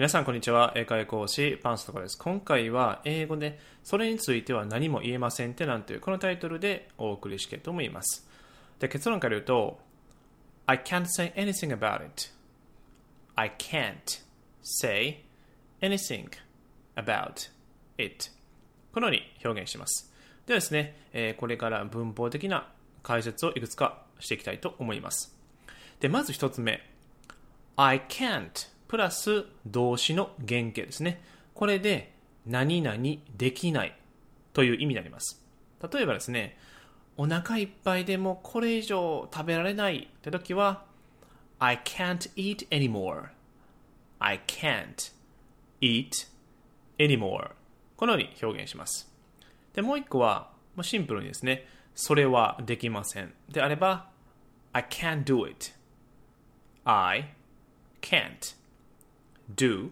皆さんこんにちは。英会講師パンストカです。今回は英語でそれについては何も言えませんってなんていうこのタイトルでお送りしたいと思います。で結論から言うと I can't say anything about it. I can't say anything about it. このように表現します。ではですね、え、これから文法的な解説をいくつかしていきたいと思います。で、まず一つ目。I can't プラス動詞の原型ですね。これで何々できないという意味になります。例えばですね、お腹いっぱいでもこれ以上食べられないって時は I can't eat anymore. I can't eat anymore. このように表現します。で、もう一個は、シンプルにですね、それはできません。であれば、I can't do it. I can't do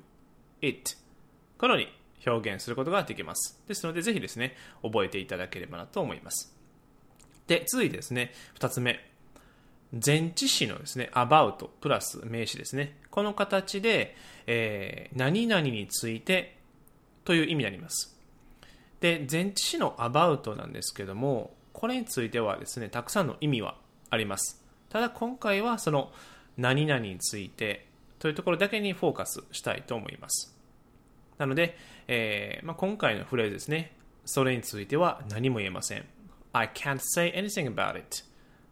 it このように表現することができます。ですので、ぜひですね、覚えていただければなと思います。で、続いてですね、二つ目。前置詞のですね、about プラス名詞ですね。この形で、えー、何々についてという意味になります。で、前置詞の about なんですけども、これについてはですね、たくさんの意味はあります。ただ今回はその何々についてというところだけにフォーカスしたいと思います。なので、えーまあ、今回のフレーズですね。それについては何も言えません。I can't say anything about it.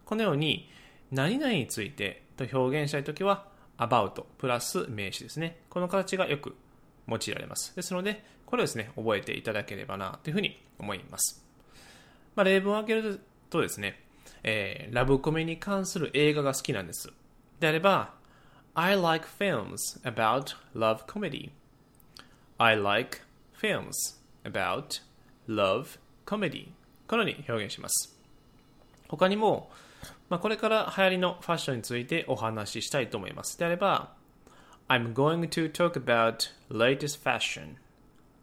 このように、何々についてと表現したいときは、about プラス名詞ですね。この形がよく用いられます。ですので、これをですね、覚えていただければなというふうに思います。まあ、例文を挙げるとですね、えー、ラブコメに関する映画が好きなんです。であれば、I like films about love comedy. I like films about love comedy. このように表現します。他にも、まあ、これから流行りのファッションについてお話ししたいと思います。であれば、I'm going to talk about latest fashion.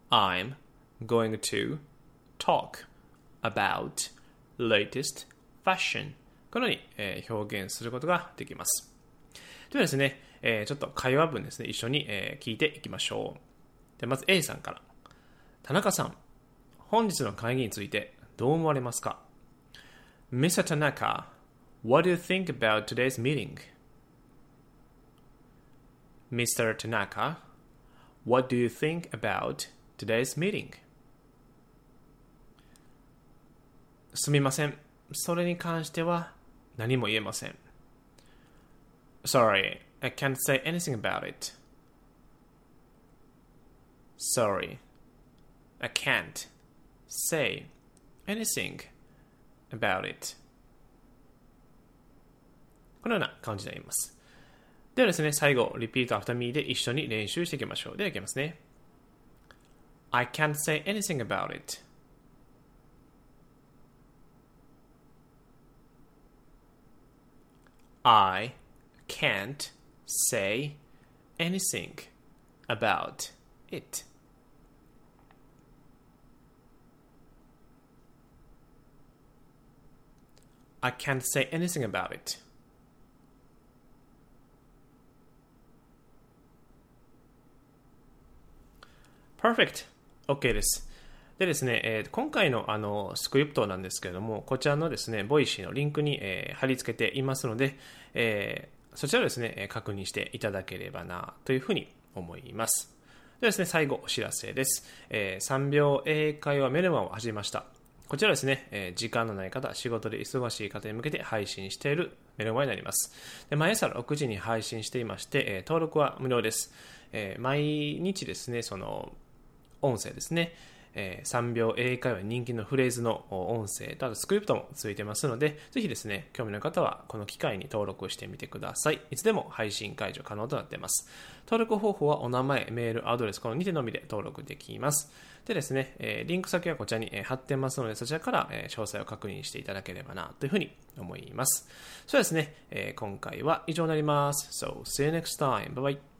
I'm going to talk about latest fashion. このように、えー、表現することができます。ではですね、え、ちょっと会話文ですね、一緒に、え、聞いていきましょう。で、まず A さんから。田中さん、本日の会議についてどう思われますか ?Mr. 田中、What do you think about today's meeting?Mr. 田中、What do you think about today's meeting? すみません。それに関しては何も言えません。Sorry, I can't say anything about it. Sorry, I can't say anything about it. このような感じになります。ではですね、最後、repeat after me で一緒に練習していきましょう。では、いきますね。I can't say anything about it. I can't say anything about it. I can't say anything about it. Perfect. OK です。でですね、えー、今回のあのスクリプトなんですけれども、こちらのですね、ボイシーのリンクに、えー、貼り付けていますので、えー、そちらをですね、確認していただければな、というふうに思います。ではですね、最後お知らせです。えー、3秒英会話メルマを始めました。こちらですね、えー、時間のない方、仕事で忙しい方に向けて配信しているメルマになります。で毎朝6時に配信していまして、えー、登録は無料です。え、毎日ですね、その、音声ですね、えー、3秒英会話人気のフレーズの音声とあとスクリプトもついてますので、ぜひですね、興味のある方はこの機会に登録してみてください。いつでも配信解除可能となっています。登録方法はお名前、メール、アドレス、この2点のみで登録できます。でですね、えー、リンク先はこちらに貼ってますので、そちらから、え詳細を確認していただければな、というふうに思います。そうですね、えー、今回は以上になります。So, see you next time. Bye bye.